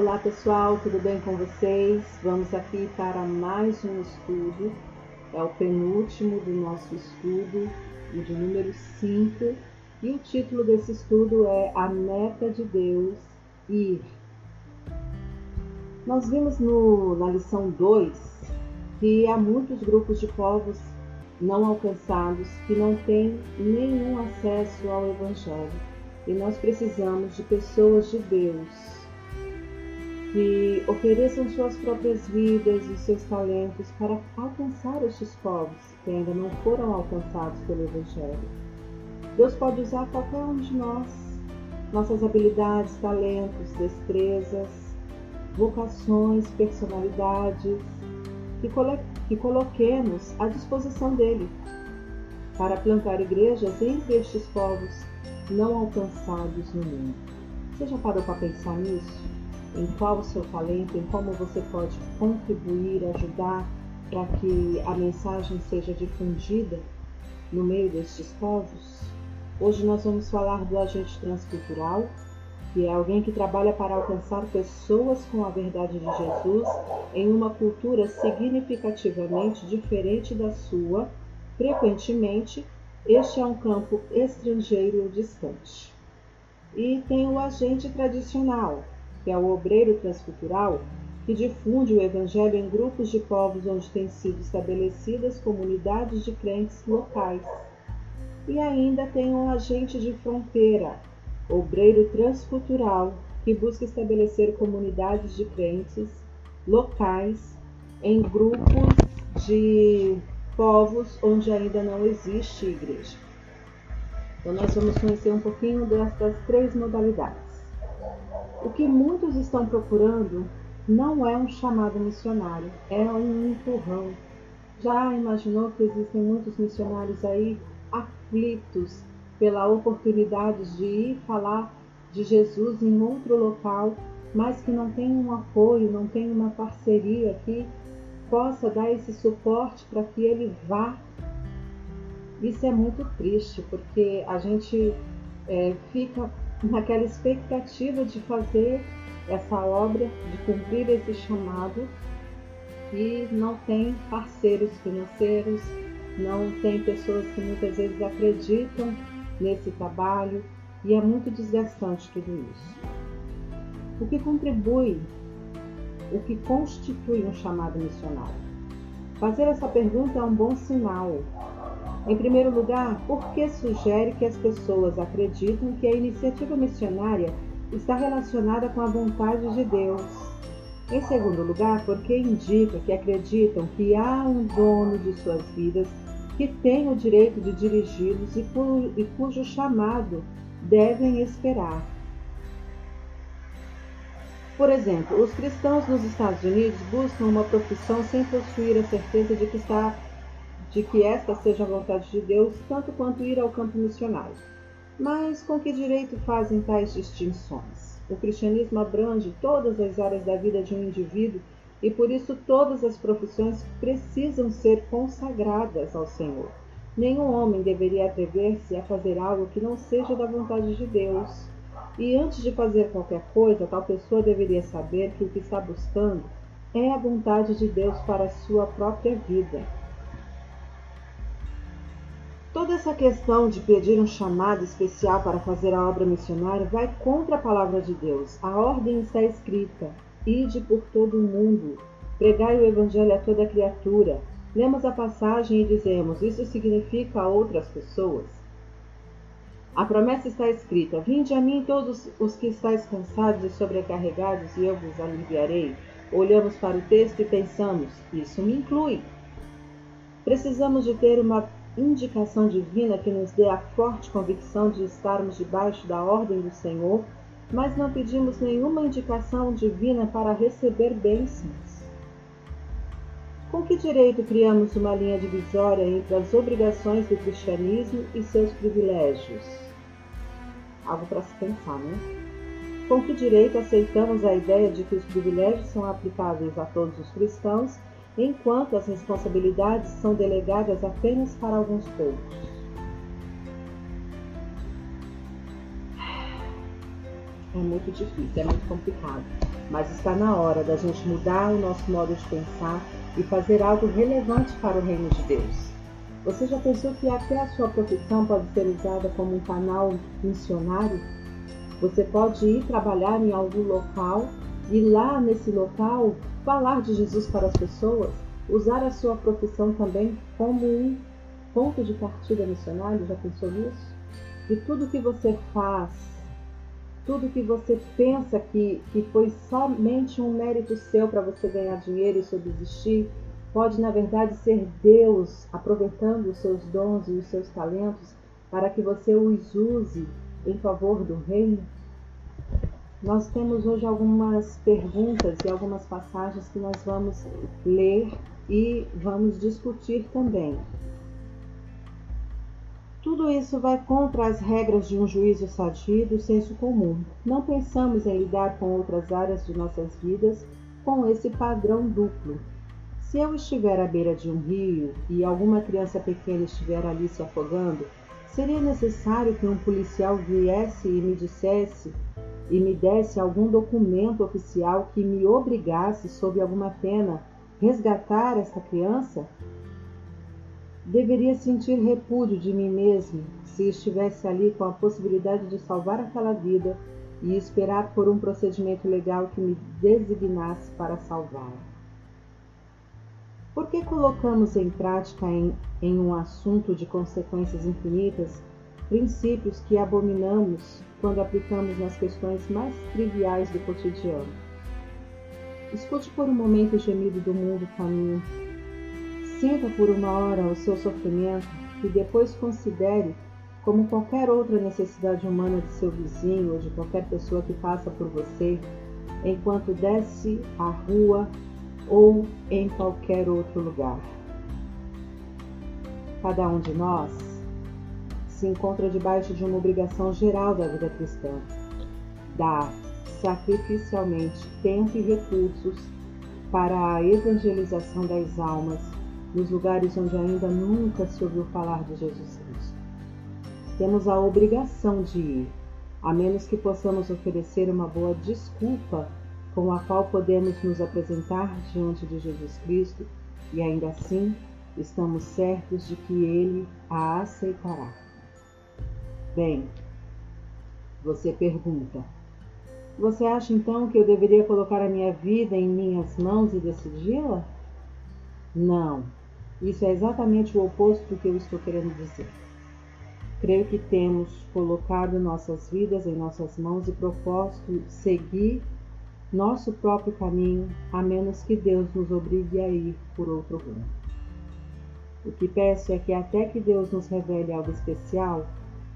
Olá pessoal, tudo bem com vocês? Vamos aqui para mais um estudo, é o penúltimo do nosso estudo, o de número 5, e o título desse estudo é A Meta de Deus Ir. Nós vimos no, na lição 2 que há muitos grupos de povos não alcançados que não têm nenhum acesso ao Evangelho e nós precisamos de pessoas de Deus que ofereçam suas próprias vidas e seus talentos para alcançar estes povos que ainda não foram alcançados pelo Evangelho. Deus pode usar qualquer um de nós, nossas habilidades, talentos, destrezas, vocações, personalidades, que, que coloquemos à disposição dele para plantar igrejas entre estes povos não alcançados no mundo. Você já parou para pensar nisso? Em qual o seu talento, em como você pode contribuir, ajudar para que a mensagem seja difundida no meio destes povos. Hoje nós vamos falar do agente transcultural, que é alguém que trabalha para alcançar pessoas com a verdade de Jesus em uma cultura significativamente diferente da sua. Frequentemente, este é um campo estrangeiro ou distante. E tem o agente tradicional, que é o obreiro transcultural, que difunde o Evangelho em grupos de povos onde têm sido estabelecidas comunidades de crentes locais. E ainda tem um agente de fronteira, obreiro transcultural, que busca estabelecer comunidades de crentes locais em grupos de povos onde ainda não existe igreja. Então, nós vamos conhecer um pouquinho destas três modalidades. O que muitos estão procurando não é um chamado missionário, é um empurrão. Já imaginou que existem muitos missionários aí aflitos pela oportunidade de ir falar de Jesus em outro local, mas que não tem um apoio, não tem uma parceria que possa dar esse suporte para que ele vá? Isso é muito triste, porque a gente é, fica naquela expectativa de fazer essa obra, de cumprir esse chamado e não tem parceiros financeiros, não tem pessoas que muitas vezes acreditam nesse trabalho e é muito desgastante tudo isso. O que contribui, o que constitui um chamado missionário? Fazer essa pergunta é um bom sinal em primeiro lugar, porque sugere que as pessoas acreditam que a iniciativa missionária está relacionada com a vontade de Deus. Em segundo lugar, porque indica que acreditam que há um dono de suas vidas que tem o direito de dirigi-los e, e cujo chamado devem esperar. Por exemplo, os cristãos nos Estados Unidos buscam uma profissão sem possuir a certeza de que está de que esta seja a vontade de Deus, tanto quanto ir ao campo missionário. Mas com que direito fazem tais distinções? O cristianismo abrange todas as áreas da vida de um indivíduo e por isso todas as profissões precisam ser consagradas ao Senhor. Nenhum homem deveria atrever-se a fazer algo que não seja da vontade de Deus. E antes de fazer qualquer coisa, tal pessoa deveria saber que o que está buscando é a vontade de Deus para a sua própria vida. Toda essa questão de pedir um chamado especial para fazer a obra missionária vai contra a palavra de Deus. A ordem está escrita: ide por todo o mundo, pregai o evangelho a toda criatura. Lemos a passagem e dizemos: isso significa a outras pessoas? A promessa está escrita: Vinde a mim todos os que estáis cansados e sobrecarregados, e eu vos aliviarei. Olhamos para o texto e pensamos: isso me inclui. Precisamos de ter uma indicação divina que nos dê a forte convicção de estarmos debaixo da ordem do Senhor, mas não pedimos nenhuma indicação divina para receber bênçãos. Com que direito criamos uma linha divisória entre as obrigações do cristianismo e seus privilégios? Algo para se pensar, né? Com que direito aceitamos a ideia de que os privilégios são aplicáveis a todos os cristãos enquanto as responsabilidades são delegadas apenas para alguns poucos. é muito difícil, é muito complicado. Mas está na hora da gente mudar o nosso modo de pensar e fazer algo relevante para o reino de Deus. Você já pensou que até a sua profissão pode ser usada como um canal missionário? Você pode ir trabalhar em algum local e lá nesse local falar de Jesus para as pessoas, usar a sua profissão também como um ponto de partida missionário. Já pensou nisso? E tudo que você faz, tudo que você pensa que, que foi somente um mérito seu para você ganhar dinheiro e subsistir, pode na verdade ser Deus aproveitando os seus dons e os seus talentos para que você os use em favor do reino? Nós temos hoje algumas perguntas e algumas passagens que nós vamos ler e vamos discutir também. Tudo isso vai contra as regras de um juízo sadio e do senso comum. Não pensamos em lidar com outras áreas de nossas vidas com esse padrão duplo. Se eu estiver à beira de um rio e alguma criança pequena estiver ali se afogando, seria necessário que um policial viesse e me dissesse e me desse algum documento oficial que me obrigasse, sob alguma pena, resgatar esta criança? Deveria sentir repúdio de mim mesmo se estivesse ali com a possibilidade de salvar aquela vida e esperar por um procedimento legal que me designasse para salvá-la. Por que colocamos em prática em, em um assunto de consequências infinitas princípios que abominamos quando aplicamos nas questões mais triviais do cotidiano? Escute por um momento o gemido do mundo faminto. Sinta por uma hora o seu sofrimento e depois considere como qualquer outra necessidade humana de seu vizinho ou de qualquer pessoa que passa por você, enquanto desce a rua ou em qualquer outro lugar. Cada um de nós se encontra debaixo de uma obrigação geral da vida cristã: dar sacrificialmente tempo e recursos para a evangelização das almas nos lugares onde ainda nunca se ouviu falar de Jesus Cristo. Temos a obrigação de ir, a menos que possamos oferecer uma boa desculpa com a qual podemos nos apresentar diante de Jesus Cristo e ainda assim estamos certos de que Ele a aceitará. Bem, você pergunta: Você acha então que eu deveria colocar a minha vida em minhas mãos e decidi-la? Não, isso é exatamente o oposto do que eu estou querendo dizer. Creio que temos colocado nossas vidas em nossas mãos e proposto seguir nosso próprio caminho, a menos que Deus nos obrigue a ir por outro rumo. O que peço é que até que Deus nos revele algo especial,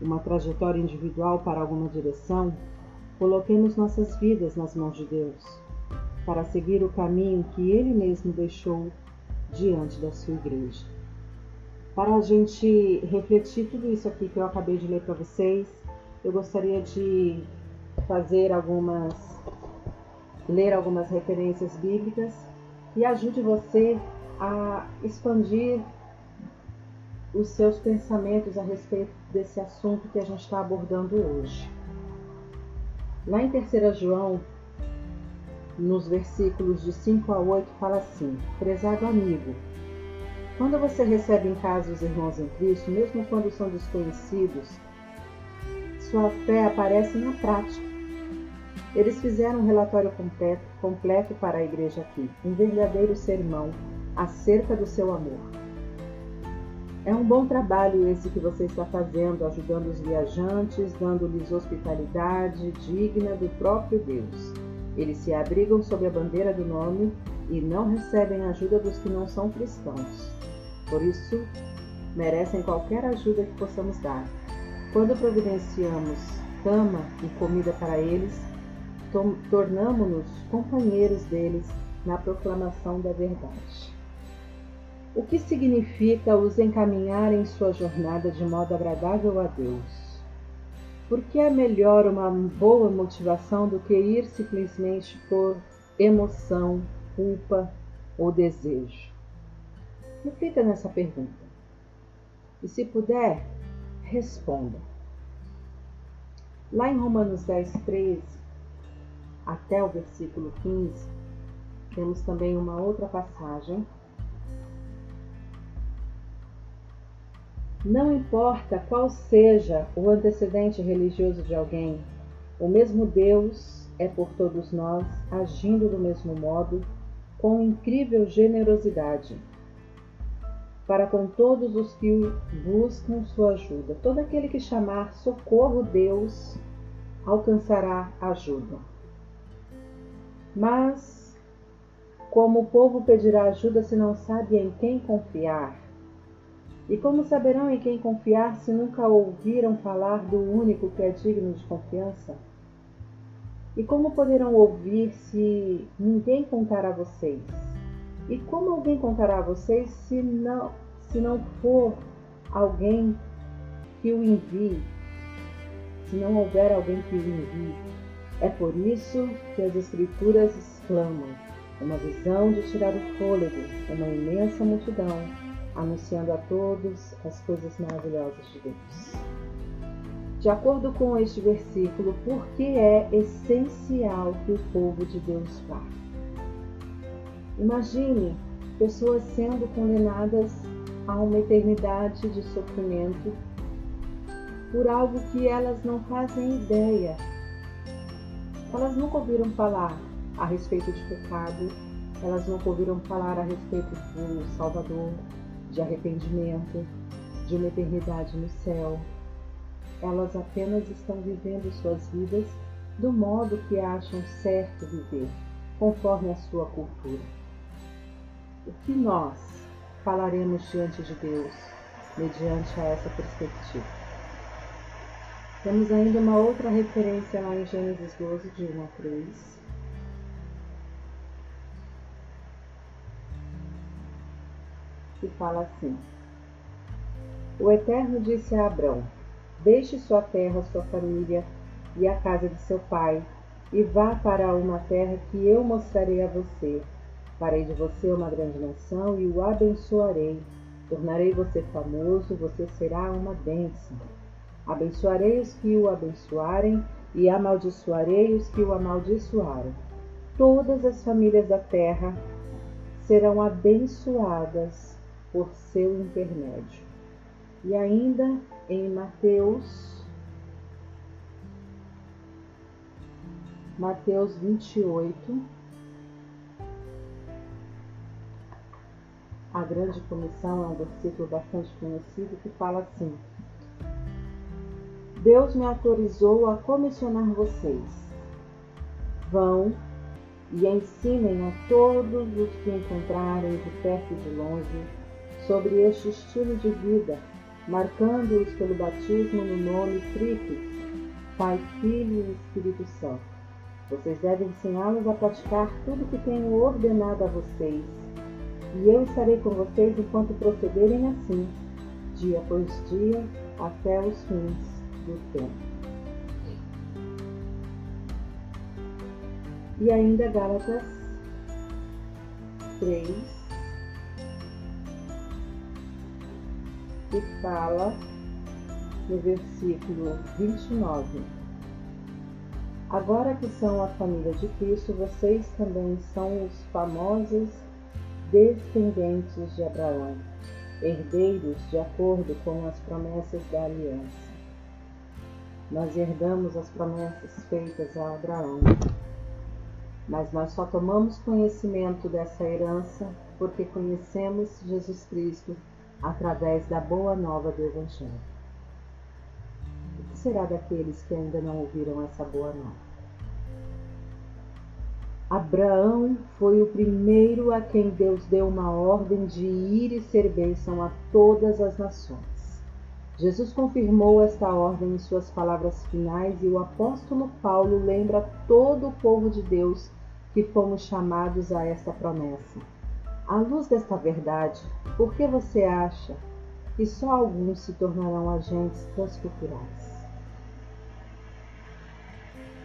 uma trajetória individual para alguma direção, coloquemos nossas vidas nas mãos de Deus, para seguir o caminho que Ele mesmo deixou diante da sua igreja. Para a gente refletir tudo isso aqui que eu acabei de ler para vocês, eu gostaria de fazer algumas ler algumas referências bíblicas e ajude você a expandir os seus pensamentos a respeito desse assunto que a gente está abordando hoje. Lá em 3 João, nos versículos de 5 a 8, fala assim: Prezado amigo, quando você recebe em casa os irmãos em Cristo, mesmo quando são desconhecidos, sua fé aparece na prática eles fizeram um relatório completo, completo para a igreja aqui, um verdadeiro sermão acerca do seu amor. É um bom trabalho esse que você está fazendo, ajudando os viajantes, dando-lhes hospitalidade digna do próprio Deus. Eles se abrigam sob a bandeira do nome e não recebem ajuda dos que não são cristãos. Por isso, merecem qualquer ajuda que possamos dar. Quando providenciamos cama e comida para eles, tornamo-nos companheiros deles na proclamação da verdade. O que significa os encaminhar em sua jornada de modo agradável a Deus? Porque é melhor uma boa motivação do que ir simplesmente por emoção, culpa ou desejo? Reflita nessa pergunta. E se puder, responda. Lá em Romanos 10, 13, até o versículo 15, temos também uma outra passagem. Não importa qual seja o antecedente religioso de alguém, o mesmo Deus é por todos nós, agindo do mesmo modo, com incrível generosidade, para com todos os que buscam sua ajuda. Todo aquele que chamar socorro Deus alcançará ajuda. Mas, como o povo pedirá ajuda se não sabe em quem confiar? E como saberão em quem confiar se nunca ouviram falar do único que é digno de confiança? E como poderão ouvir se ninguém contar a vocês? E como alguém contará a vocês se não, se não for alguém que o envie? Se não houver alguém que o envie? É por isso que as Escrituras exclamam: uma visão de tirar o fôlego, uma imensa multidão, anunciando a todos as coisas maravilhosas de Deus. De acordo com este versículo, por que é essencial que o povo de Deus vá? Imagine pessoas sendo condenadas a uma eternidade de sofrimento por algo que elas não fazem ideia elas nunca ouviram falar a respeito de pecado, elas nunca ouviram falar a respeito do Salvador, de arrependimento, de uma eternidade no céu. Elas apenas estão vivendo suas vidas do modo que acham certo viver, conforme a sua cultura. O que nós falaremos diante de Deus mediante a essa perspectiva? Temos ainda uma outra referência lá em Gênesis 12, de 1 a 3. Que fala assim: O Eterno disse a Abrão: Deixe sua terra, sua família e a casa de seu pai, e vá para uma terra que eu mostrarei a você. Farei de você uma grande nação e o abençoarei. Tornarei você famoso, você será uma bênção. Abençoarei os que o abençoarem e amaldiçoarei os que o amaldiçoarem. Todas as famílias da terra serão abençoadas por seu intermédio. E ainda em Mateus, Mateus 28, a grande comissão é um versículo bastante conhecido que fala assim: Deus me autorizou a comissionar vocês. Vão e ensinem a todos os que encontrarem de perto e de longe sobre este estilo de vida, marcando-os pelo batismo no nome Trifes, Pai, Filho e Espírito Santo. Vocês devem ensiná-los a praticar tudo que tenho ordenado a vocês, e eu estarei com vocês enquanto procederem assim, dia após dia, até os fins do tempo. E ainda Gálatas 3, que fala no versículo 29. Agora que são a família de Cristo, vocês também são os famosos descendentes de Abraão, herdeiros de acordo com as promessas da aliança nós herdamos as promessas feitas a Abraão. Mas nós só tomamos conhecimento dessa herança porque conhecemos Jesus Cristo através da boa nova do Evangelho. O que será daqueles que ainda não ouviram essa boa nova? Abraão foi o primeiro a quem Deus deu uma ordem de ir e ser bênção a todas as nações. Jesus confirmou esta ordem em suas palavras finais e o apóstolo Paulo lembra todo o povo de Deus que fomos chamados a esta promessa. À luz desta verdade, por que você acha que só alguns se tornarão agentes transculturais?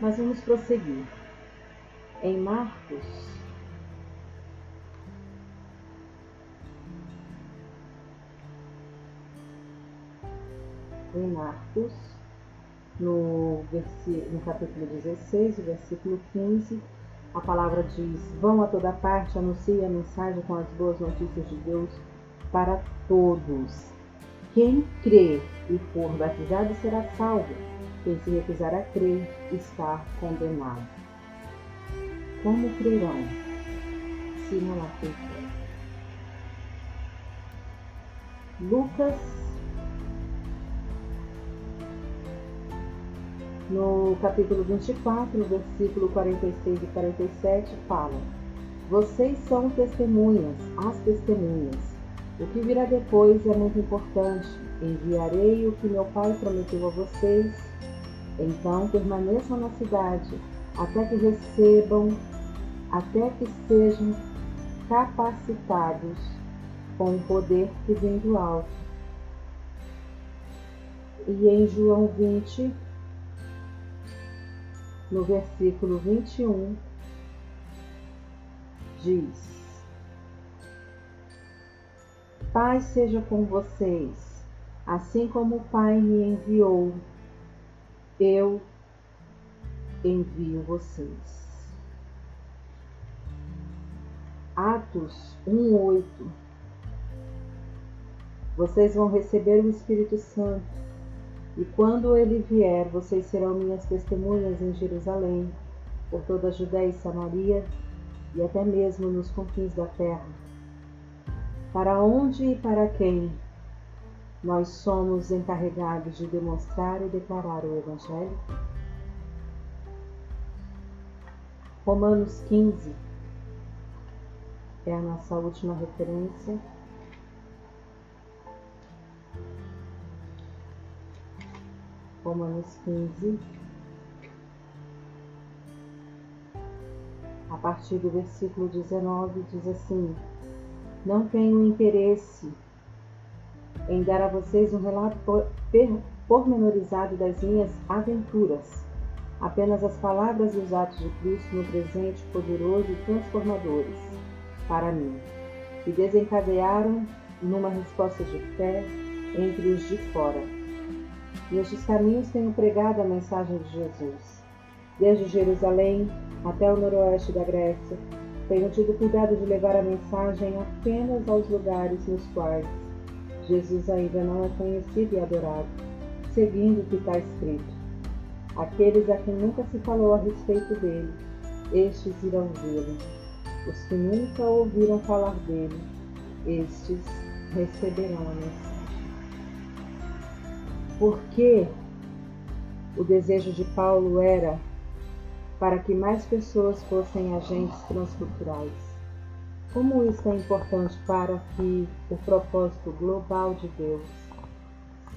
Mas vamos prosseguir. Em Marcos em Marcos, no, no capítulo 16, versículo 15, a palavra diz: Vão a toda parte, anuncie a mensagem com as boas notícias de Deus para todos. Quem crê e for batizado será salvo. Quem se recusar a crer está condenado. Como crerão se não acreditam? Lucas no capítulo 24, versículo 46 e 47, fala: Vocês são testemunhas, as testemunhas. O que virá depois é muito importante. Enviarei o que meu pai prometeu a vocês. Então permaneçam na cidade até que recebam, até que sejam capacitados com o poder que vem do alto. E em João 20, no versículo 21, diz: Paz seja com vocês, assim como o Pai me enviou, eu envio vocês. Atos 1:8 Vocês vão receber o Espírito Santo e quando ele vier, vocês serão minhas testemunhas em Jerusalém, por toda a Judéia e Samaria e até mesmo nos confins da terra. Para onde e para quem nós somos encarregados de demonstrar e declarar o Evangelho? Romanos 15 é a nossa última referência. Romanos 15, a partir do versículo 19, diz assim: Não tenho interesse em dar a vocês um relato pormenorizado das minhas aventuras, apenas as palavras e os atos de Cristo no presente poderoso e transformadores para mim, que desencadearam numa resposta de fé entre os de fora Nestes caminhos tenho pregado a mensagem de Jesus. Desde Jerusalém até o noroeste da Grécia, tenho tido cuidado de levar a mensagem apenas aos lugares nos quais Jesus ainda não é conhecido e adorado, seguindo o que está escrito. Aqueles a quem nunca se falou a respeito dele, estes irão vê-lo. Os que nunca ouviram falar dele, estes receberão a mensagem porque o desejo de Paulo era para que mais pessoas fossem agentes transculturais. Como isso é importante para que o propósito global de Deus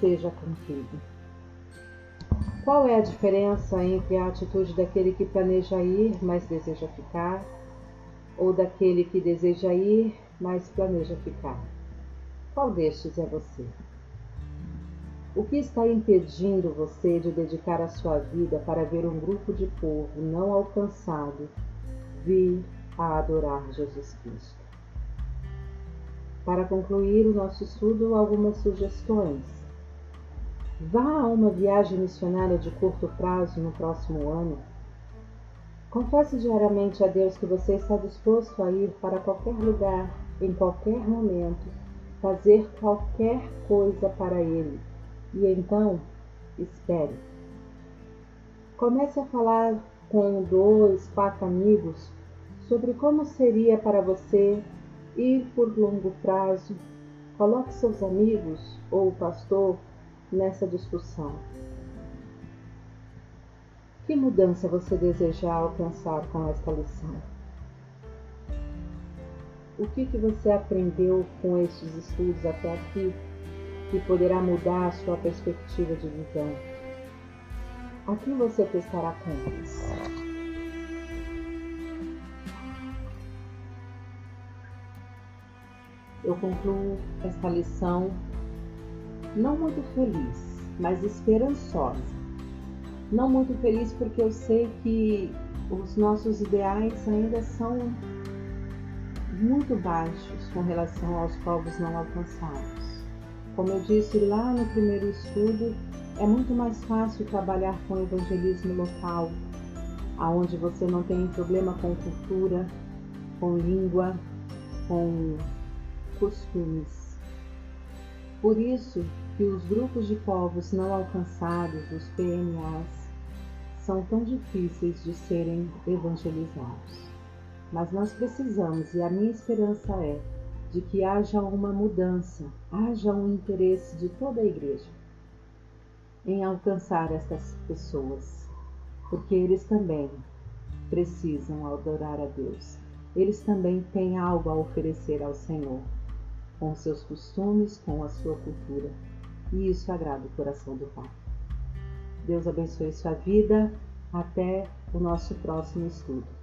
seja cumprido? Qual é a diferença entre a atitude daquele que planeja ir, mas deseja ficar, ou daquele que deseja ir, mas planeja ficar? Qual destes é você? O que está impedindo você de dedicar a sua vida para ver um grupo de povo não alcançado vir a adorar Jesus Cristo? Para concluir o nosso estudo, algumas sugestões. Vá a uma viagem missionária de curto prazo no próximo ano. Confesse diariamente a Deus que você está disposto a ir para qualquer lugar, em qualquer momento, fazer qualquer coisa para Ele e então, espere. Comece a falar com dois, quatro amigos sobre como seria para você ir por longo prazo. Coloque seus amigos ou o pastor nessa discussão. Que mudança você deseja alcançar com esta lição? O que, que você aprendeu com estes estudos até aqui? Que poderá mudar a sua perspectiva de visão. A quem você prestará contas? Eu concluo esta lição não muito feliz, mas esperançosa. Não muito feliz porque eu sei que os nossos ideais ainda são muito baixos com relação aos povos não alcançados. Como eu disse lá no primeiro estudo, é muito mais fácil trabalhar com evangelismo local, aonde você não tem problema com cultura, com língua, com costumes. Por isso que os grupos de povos não alcançados, os PNAs, são tão difíceis de serem evangelizados. Mas nós precisamos, e a minha esperança é, de que haja uma mudança, haja um interesse de toda a igreja em alcançar estas pessoas, porque eles também precisam adorar a Deus. Eles também têm algo a oferecer ao Senhor, com seus costumes, com a sua cultura, e isso agrada o coração do Pai. Deus abençoe sua vida. Até o nosso próximo estudo.